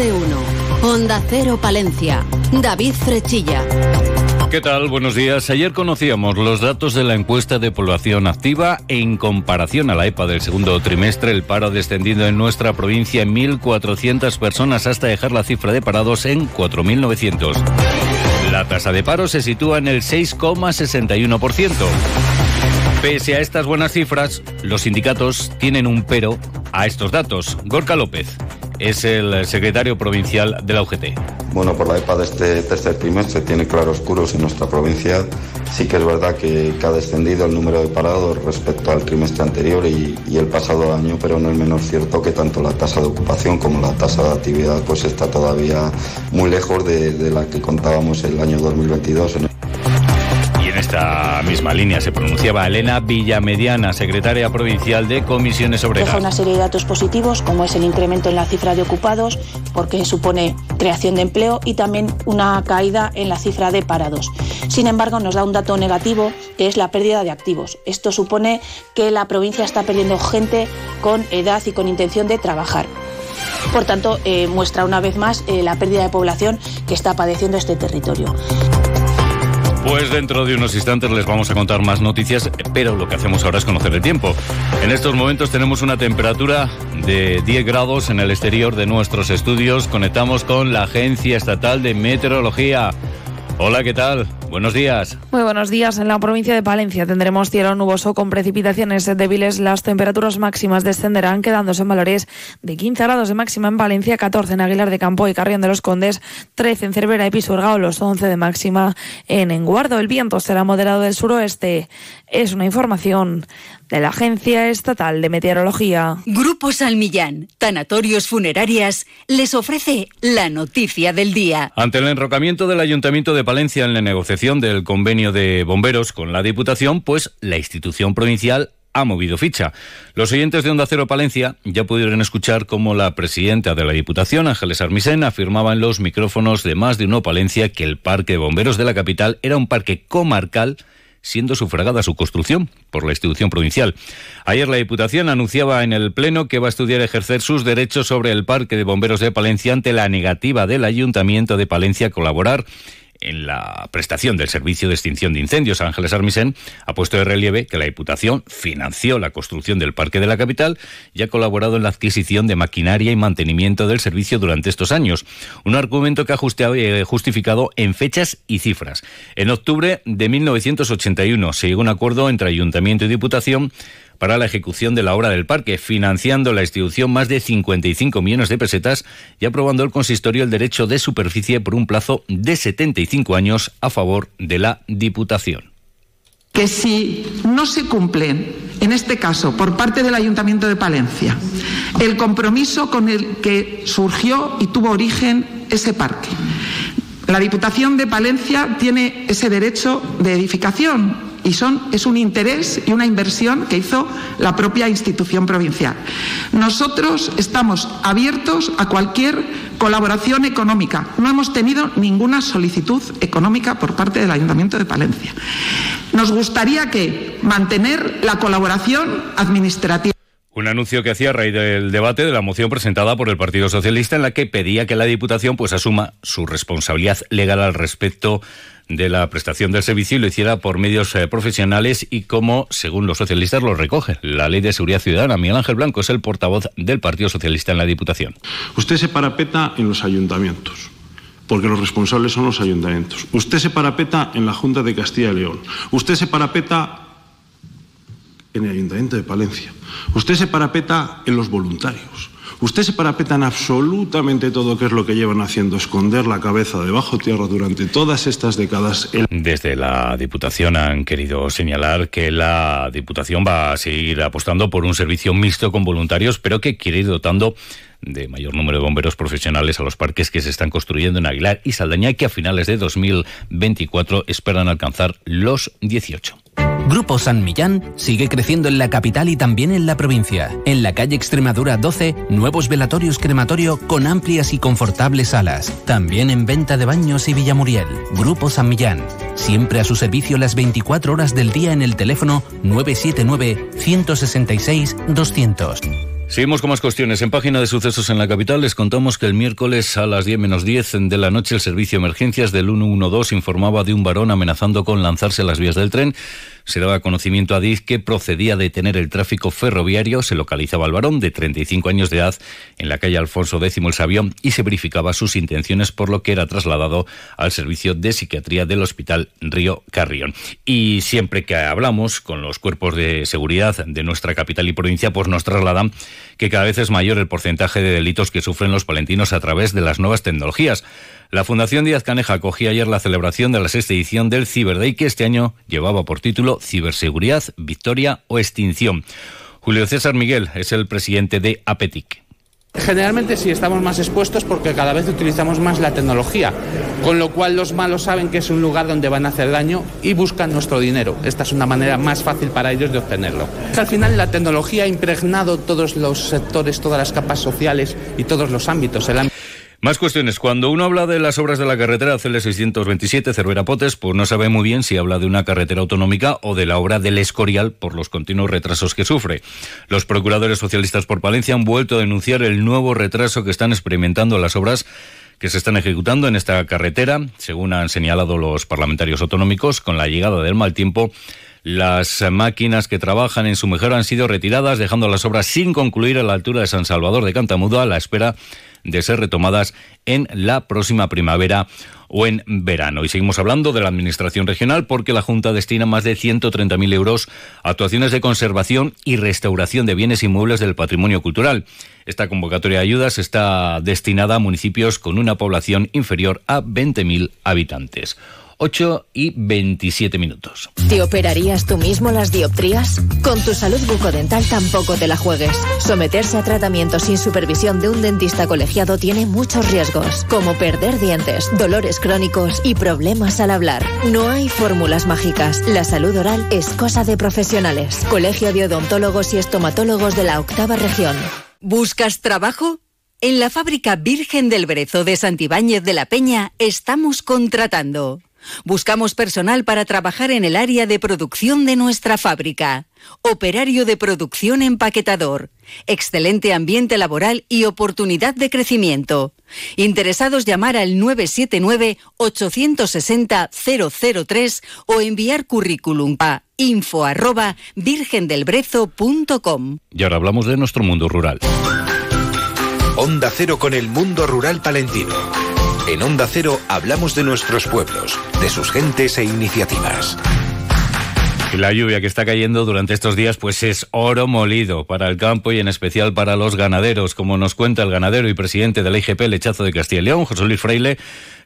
de uno. Onda Cero Palencia. David Frechilla. ¿Qué tal? Buenos días. Ayer conocíamos los datos de la encuesta de población activa. En comparación a la EPA del segundo trimestre, el paro ha descendido en nuestra provincia en 1.400 personas hasta dejar la cifra de parados en 4.900. La tasa de paro se sitúa en el 6,61%. Pese a estas buenas cifras, los sindicatos tienen un pero a estos datos. Gorka López es el secretario provincial de la UGT. Bueno, por la EPA de este tercer trimestre tiene claroscuros en nuestra provincia. Sí que es verdad que, ha descendido el número de parados respecto al trimestre anterior y, el pasado año, pero no es menos cierto que tanto la tasa de ocupación como la tasa de actividad pues está todavía muy lejos de, de la que contábamos el año 2022 esta misma línea se pronunciaba Elena Villamediana, secretaria provincial de Comisiones Obreras. Deja una serie de datos positivos, como es el incremento en la cifra de ocupados, porque supone creación de empleo, y también una caída en la cifra de parados. Sin embargo, nos da un dato negativo, que es la pérdida de activos. Esto supone que la provincia está perdiendo gente con edad y con intención de trabajar. Por tanto, eh, muestra una vez más eh, la pérdida de población que está padeciendo este territorio. Pues dentro de unos instantes les vamos a contar más noticias, pero lo que hacemos ahora es conocer el tiempo. En estos momentos tenemos una temperatura de 10 grados en el exterior de nuestros estudios. Conectamos con la Agencia Estatal de Meteorología. Hola, ¿qué tal? Buenos días. Muy buenos días. En la provincia de Palencia tendremos cielo nuboso con precipitaciones débiles. Las temperaturas máximas descenderán, quedándose en valores de 15 grados de máxima en Valencia, 14 en Aguilar de Campo y Carrión de los Condes, 13 en Cervera y Pisurga los 11 de máxima en Enguardo. El viento será moderado del suroeste. Es una información de la Agencia Estatal de Meteorología. Grupo Salmillán, Tanatorios Funerarias, les ofrece la noticia del día. Ante el enrocamiento del Ayuntamiento de Palencia en la negociación del convenio de bomberos con la Diputación, pues la institución provincial ha movido ficha. Los oyentes de Onda Cero Palencia ya pudieron escuchar cómo la presidenta de la Diputación, Ángeles Armisen, afirmaba en los micrófonos de más de uno Palencia que el parque de bomberos de la capital era un parque comarcal siendo sufragada su construcción por la institución provincial. Ayer la Diputación anunciaba en el Pleno que va a estudiar ejercer sus derechos sobre el Parque de Bomberos de Palencia ante la negativa del Ayuntamiento de Palencia a colaborar en la prestación del servicio de extinción de incendios, Ángeles Armisen ha puesto de relieve que la Diputación financió la construcción del Parque de la Capital y ha colaborado en la adquisición de maquinaria y mantenimiento del servicio durante estos años. Un argumento que ha eh, justificado en fechas y cifras. En octubre de 1981 se llegó a un acuerdo entre Ayuntamiento y Diputación para la ejecución de la obra del parque, financiando la institución más de 55 millones de pesetas y aprobando el consistorio el derecho de superficie por un plazo de 75 años a favor de la Diputación. Que si no se cumplen, en este caso por parte del Ayuntamiento de Palencia, el compromiso con el que surgió y tuvo origen ese parque, la Diputación de Palencia tiene ese derecho de edificación y son, es un interés y una inversión que hizo la propia institución provincial. Nosotros estamos abiertos a cualquier colaboración económica. No hemos tenido ninguna solicitud económica por parte del Ayuntamiento de Palencia. Nos gustaría que mantener la colaboración administrativa. Un anuncio que hacía a raíz del debate de la moción presentada por el Partido Socialista en la que pedía que la Diputación pues asuma su responsabilidad legal al respecto de la prestación del servicio y lo hiciera por medios eh, profesionales y como, según los socialistas, lo recoge la Ley de Seguridad Ciudadana. Miguel Ángel Blanco es el portavoz del Partido Socialista en la Diputación. Usted se parapeta en los ayuntamientos porque los responsables son los ayuntamientos. Usted se parapeta en la Junta de Castilla y León. Usted se parapeta en el Ayuntamiento de Palencia. Usted se parapeta en los voluntarios. Usted se parapeta en absolutamente todo que es lo que llevan haciendo, esconder la cabeza debajo tierra durante todas estas décadas. Desde la Diputación han querido señalar que la Diputación va a seguir apostando por un servicio mixto con voluntarios, pero que quiere ir dotando de mayor número de bomberos profesionales a los parques que se están construyendo en Aguilar y Saldaña, que a finales de 2024 esperan alcanzar los 18. Grupo San Millán sigue creciendo en la capital y también en la provincia. En la calle Extremadura 12, nuevos velatorios crematorio con amplias y confortables salas. También en venta de baños y Villamuriel. Grupo San Millán. Siempre a su servicio las 24 horas del día en el teléfono 979 166 200. Seguimos con más cuestiones. En página de sucesos en la capital les contamos que el miércoles a las 10 menos 10 de la noche el servicio de emergencias del 112 informaba de un varón amenazando con lanzarse a las vías del tren se daba conocimiento a DIZ que procedía a detener el tráfico ferroviario, se localizaba al varón de 35 años de edad en la calle Alfonso X el Sabión y se verificaba sus intenciones por lo que era trasladado al servicio de psiquiatría del Hospital Río Carrión. Y siempre que hablamos con los cuerpos de seguridad de nuestra capital y provincia, pues nos trasladan que cada vez es mayor el porcentaje de delitos que sufren los palentinos a través de las nuevas tecnologías. La Fundación Díaz Caneja acogía ayer la celebración de la sexta edición del Cyber que este año llevaba por título Ciberseguridad, Victoria o Extinción. Julio César Miguel es el presidente de APETIC. Generalmente sí estamos más expuestos porque cada vez utilizamos más la tecnología, con lo cual los malos saben que es un lugar donde van a hacer daño y buscan nuestro dinero. Esta es una manera más fácil para ellos de obtenerlo. Al final la tecnología ha impregnado todos los sectores, todas las capas sociales y todos los ámbitos. Más cuestiones. Cuando uno habla de las obras de la carretera CL627 Cervera-Potes, pues no sabe muy bien si habla de una carretera autonómica o de la obra del Escorial por los continuos retrasos que sufre. Los procuradores socialistas por Palencia han vuelto a denunciar el nuevo retraso que están experimentando las obras que se están ejecutando en esta carretera, según han señalado los parlamentarios autonómicos, con la llegada del mal tiempo. Las máquinas que trabajan en su mejora han sido retiradas, dejando las obras sin concluir a la altura de San Salvador de Cantamudo a la espera ser retomadas en la próxima primavera o en verano. Y seguimos hablando de la Administración Regional porque la Junta destina más de 130.000 euros a actuaciones de conservación y restauración de bienes inmuebles del patrimonio cultural. Esta convocatoria de ayudas está destinada a municipios con una población inferior a 20.000 habitantes. 8 y 27 minutos. ¿Te operarías tú mismo las dioptrías? Con tu salud bucodental tampoco te la juegues. Someterse a tratamiento sin supervisión de un dentista colegiado tiene muchos riesgos, como perder dientes, dolores crónicos y problemas al hablar. No hay fórmulas mágicas. La salud oral es cosa de profesionales. Colegio de Odontólogos y Estomatólogos de la Octava Región. ¿Buscas trabajo? En la fábrica Virgen del Brezo de Santibáñez de la Peña estamos contratando. Buscamos personal para trabajar en el área de producción de nuestra fábrica. Operario de producción empaquetador. Excelente ambiente laboral y oportunidad de crecimiento. Interesados llamar al 979-860-003 o enviar currículum a info arroba virgendelbrezo.com. Y ahora hablamos de nuestro mundo rural. Onda Cero con el mundo rural palentino en Onda Cero hablamos de nuestros pueblos, de sus gentes e iniciativas. La lluvia que está cayendo durante estos días pues es oro molido para el campo y en especial para los ganaderos. Como nos cuenta el ganadero y presidente de la IGP Lechazo de Castilla y León, José Luis Fraile,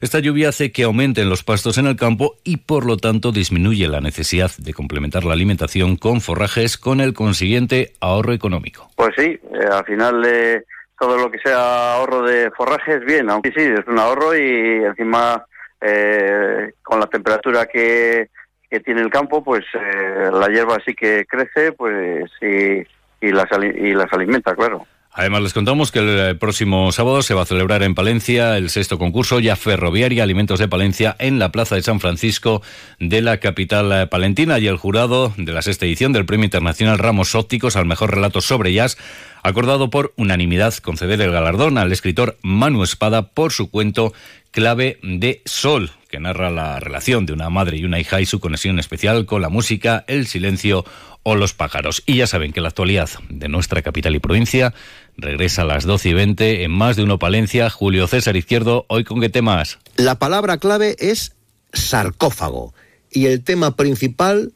esta lluvia hace que aumenten los pastos en el campo y por lo tanto disminuye la necesidad de complementar la alimentación con forrajes con el consiguiente ahorro económico. Pues sí, eh, al final... Eh todo lo que sea ahorro de forrajes, bien, aunque sí, es un ahorro y encima eh, con la temperatura que, que, tiene el campo, pues eh, la hierba sí que crece pues y, y, las, y las alimenta, claro. Además, les contamos que el eh, próximo sábado se va a celebrar en Palencia el sexto concurso ya ferroviaria Alimentos de Palencia en la Plaza de San Francisco de la capital eh, palentina. Y el jurado de la sexta edición del Premio Internacional Ramos Ópticos al mejor relato sobre jazz acordado por unanimidad conceder el galardón al escritor Manu Espada por su cuento Clave de Sol, que narra la relación de una madre y una hija y su conexión especial con la música, el silencio o los pájaros. Y ya saben que la actualidad de nuestra capital y provincia regresa a las 12 y 20 en más de uno Palencia. Julio César Izquierdo, hoy con qué temas. La palabra clave es sarcófago y el tema principal,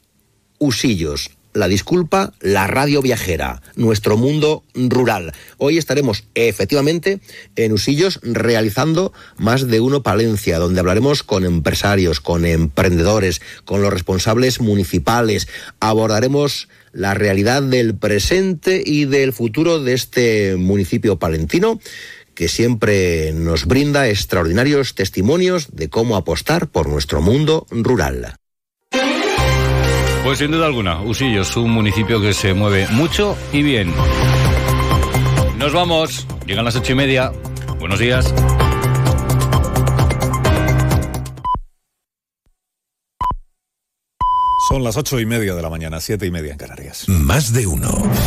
usillos la disculpa, la radio viajera, nuestro mundo rural. Hoy estaremos efectivamente en Usillos realizando más de uno Palencia, donde hablaremos con empresarios, con emprendedores, con los responsables municipales, abordaremos la realidad del presente y del futuro de este municipio palentino que siempre nos brinda extraordinarios testimonios de cómo apostar por nuestro mundo rural. Pues sin duda alguna, Usillos, un municipio que se mueve mucho y bien. Nos vamos, llegan las ocho y media. Buenos días. Son las ocho y media de la mañana, siete y media en Canarias. Más de uno.